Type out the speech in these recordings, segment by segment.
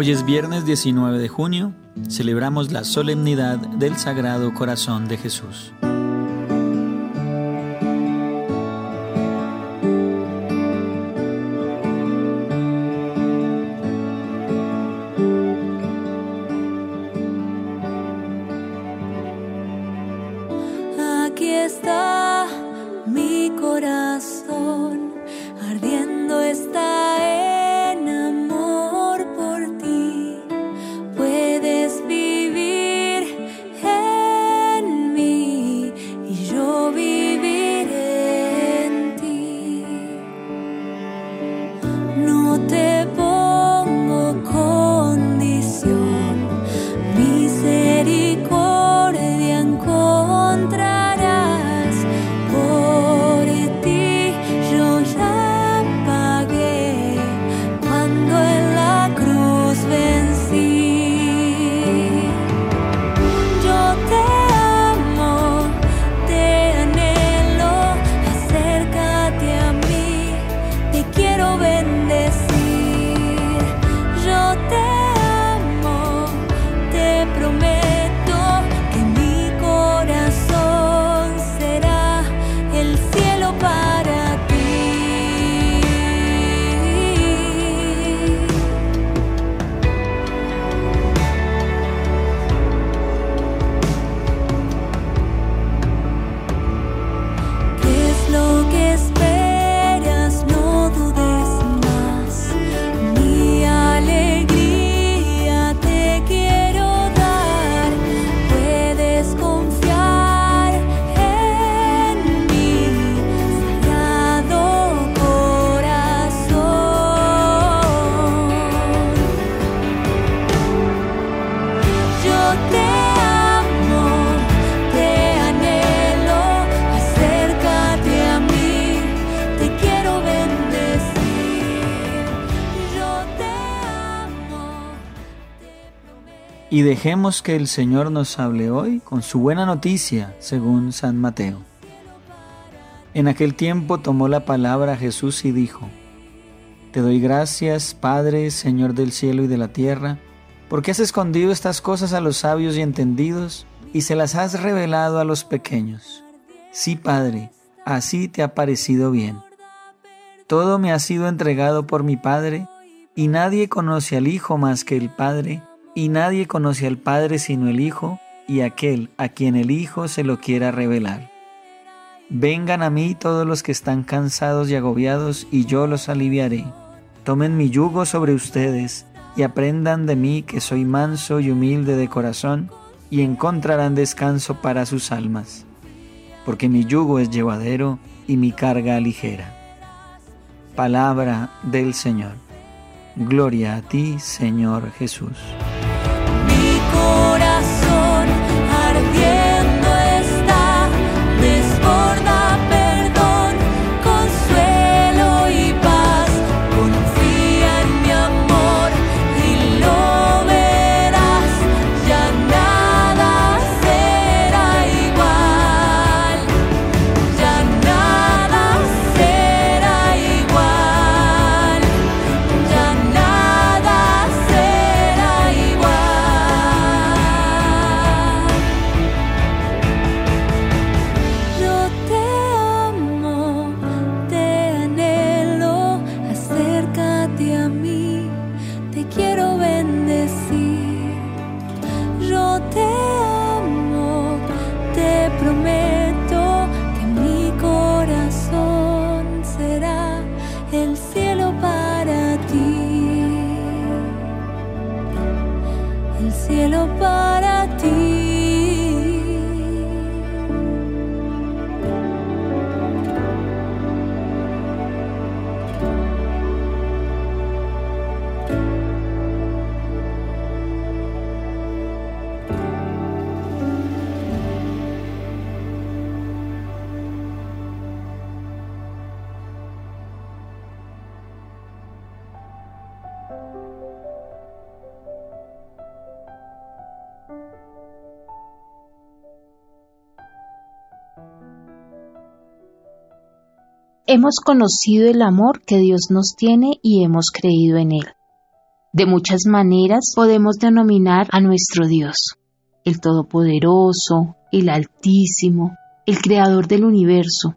Hoy es viernes 19 de junio, celebramos la solemnidad del Sagrado Corazón de Jesús. Aquí está Y dejemos que el Señor nos hable hoy con su buena noticia, según San Mateo. En aquel tiempo tomó la palabra Jesús y dijo, Te doy gracias, Padre, Señor del cielo y de la tierra, porque has escondido estas cosas a los sabios y entendidos y se las has revelado a los pequeños. Sí, Padre, así te ha parecido bien. Todo me ha sido entregado por mi Padre, y nadie conoce al Hijo más que el Padre, y nadie conoce al Padre sino el Hijo, y aquel a quien el Hijo se lo quiera revelar. Vengan a mí todos los que están cansados y agobiados, y yo los aliviaré. Tomen mi yugo sobre ustedes, y aprendan de mí que soy manso y humilde de corazón, y encontrarán descanso para sus almas, porque mi yugo es llevadero y mi carga ligera. Palabra del Señor. Gloria a ti, Señor Jesús. Hemos conocido el amor que Dios nos tiene y hemos creído en Él. De muchas maneras podemos denominar a nuestro Dios, el Todopoderoso, el Altísimo, el Creador del universo.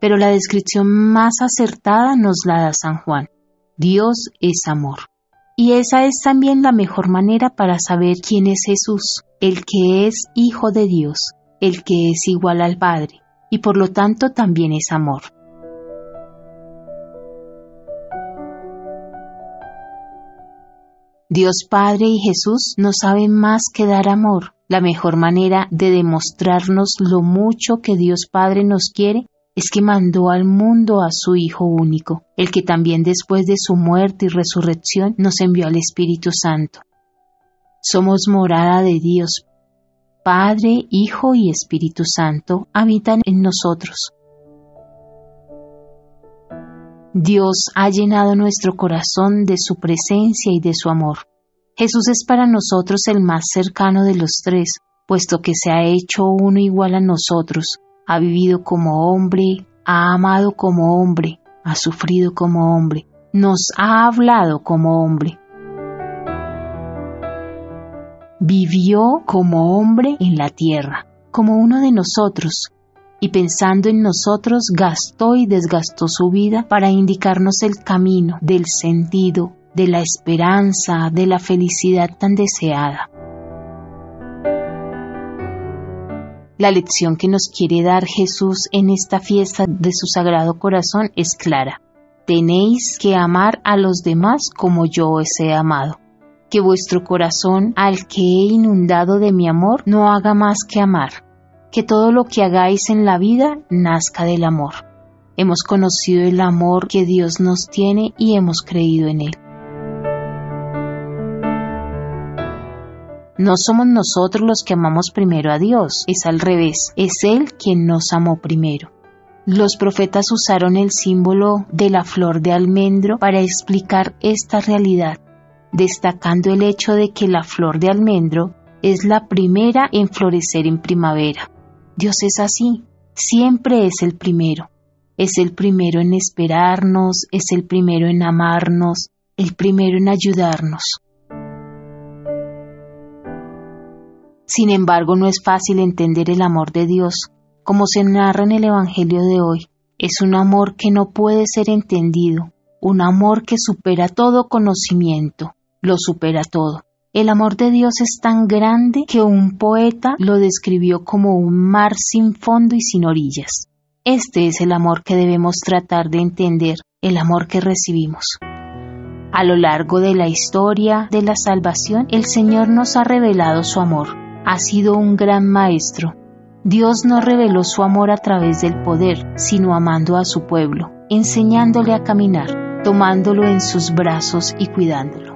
Pero la descripción más acertada nos la da San Juan. Dios es amor. Y esa es también la mejor manera para saber quién es Jesús, el que es Hijo de Dios, el que es igual al Padre, y por lo tanto también es amor. Dios Padre y Jesús no saben más que dar amor. La mejor manera de demostrarnos lo mucho que Dios Padre nos quiere es que mandó al mundo a su Hijo único, el que también después de su muerte y resurrección nos envió al Espíritu Santo. Somos morada de Dios. Padre, Hijo y Espíritu Santo habitan en nosotros. Dios ha llenado nuestro corazón de su presencia y de su amor. Jesús es para nosotros el más cercano de los tres, puesto que se ha hecho uno igual a nosotros, ha vivido como hombre, ha amado como hombre, ha sufrido como hombre, nos ha hablado como hombre. Vivió como hombre en la tierra, como uno de nosotros, y pensando en nosotros gastó y desgastó su vida para indicarnos el camino del sentido, de la esperanza, de la felicidad tan deseada. La lección que nos quiere dar Jesús en esta fiesta de su Sagrado Corazón es clara. Tenéis que amar a los demás como yo os he amado. Que vuestro corazón, al que he inundado de mi amor, no haga más que amar que todo lo que hagáis en la vida nazca del amor. Hemos conocido el amor que Dios nos tiene y hemos creído en él. No somos nosotros los que amamos primero a Dios, es al revés, es Él quien nos amó primero. Los profetas usaron el símbolo de la flor de almendro para explicar esta realidad, destacando el hecho de que la flor de almendro es la primera en florecer en primavera. Dios es así, siempre es el primero. Es el primero en esperarnos, es el primero en amarnos, el primero en ayudarnos. Sin embargo, no es fácil entender el amor de Dios, como se narra en el Evangelio de hoy. Es un amor que no puede ser entendido, un amor que supera todo conocimiento, lo supera todo. El amor de Dios es tan grande que un poeta lo describió como un mar sin fondo y sin orillas. Este es el amor que debemos tratar de entender, el amor que recibimos. A lo largo de la historia de la salvación, el Señor nos ha revelado su amor. Ha sido un gran maestro. Dios no reveló su amor a través del poder, sino amando a su pueblo, enseñándole a caminar, tomándolo en sus brazos y cuidándolo.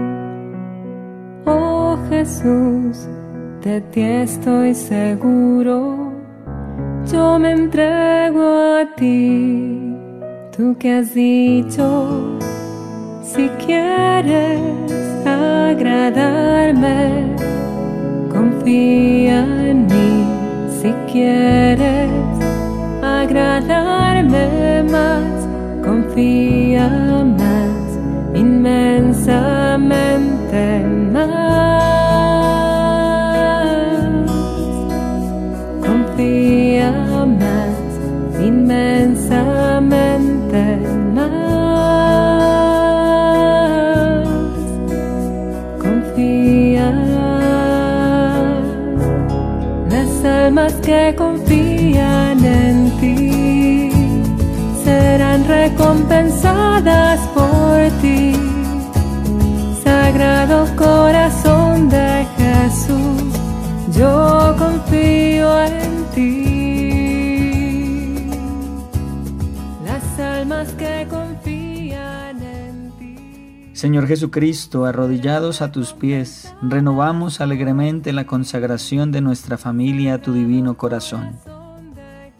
Jesús, de ti estoy seguro, yo me entrego a ti, tú que has dicho, si quieres agradarme, confía en mí, si quieres agradarme más, confía más, inmensamente que confían en ti serán recompensadas por ti. Sagrado corazón Señor Jesucristo, arrodillados a tus pies, renovamos alegremente la consagración de nuestra familia a tu divino corazón.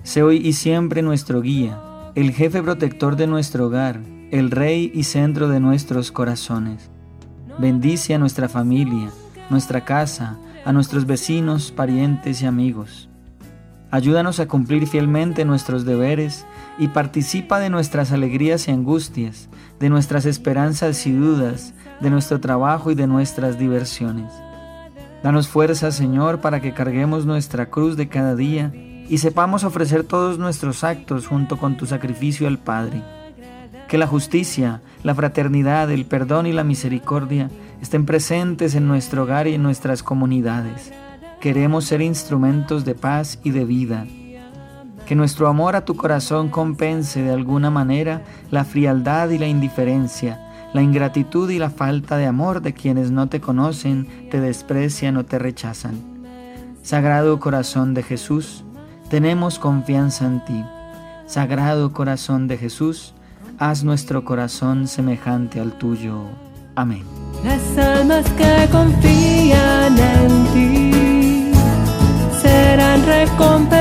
Sé hoy y siempre nuestro guía, el jefe protector de nuestro hogar, el rey y centro de nuestros corazones. Bendice a nuestra familia, nuestra casa, a nuestros vecinos, parientes y amigos. Ayúdanos a cumplir fielmente nuestros deberes y participa de nuestras alegrías y angustias, de nuestras esperanzas y dudas, de nuestro trabajo y de nuestras diversiones. Danos fuerza, Señor, para que carguemos nuestra cruz de cada día y sepamos ofrecer todos nuestros actos junto con tu sacrificio al Padre. Que la justicia, la fraternidad, el perdón y la misericordia estén presentes en nuestro hogar y en nuestras comunidades. Queremos ser instrumentos de paz y de vida. Que nuestro amor a tu corazón compense de alguna manera la frialdad y la indiferencia, la ingratitud y la falta de amor de quienes no te conocen, te desprecian o te rechazan. Sagrado corazón de Jesús, tenemos confianza en ti. Sagrado corazón de Jesús, haz nuestro corazón semejante al tuyo. Amén. Las almas que confían en ti serán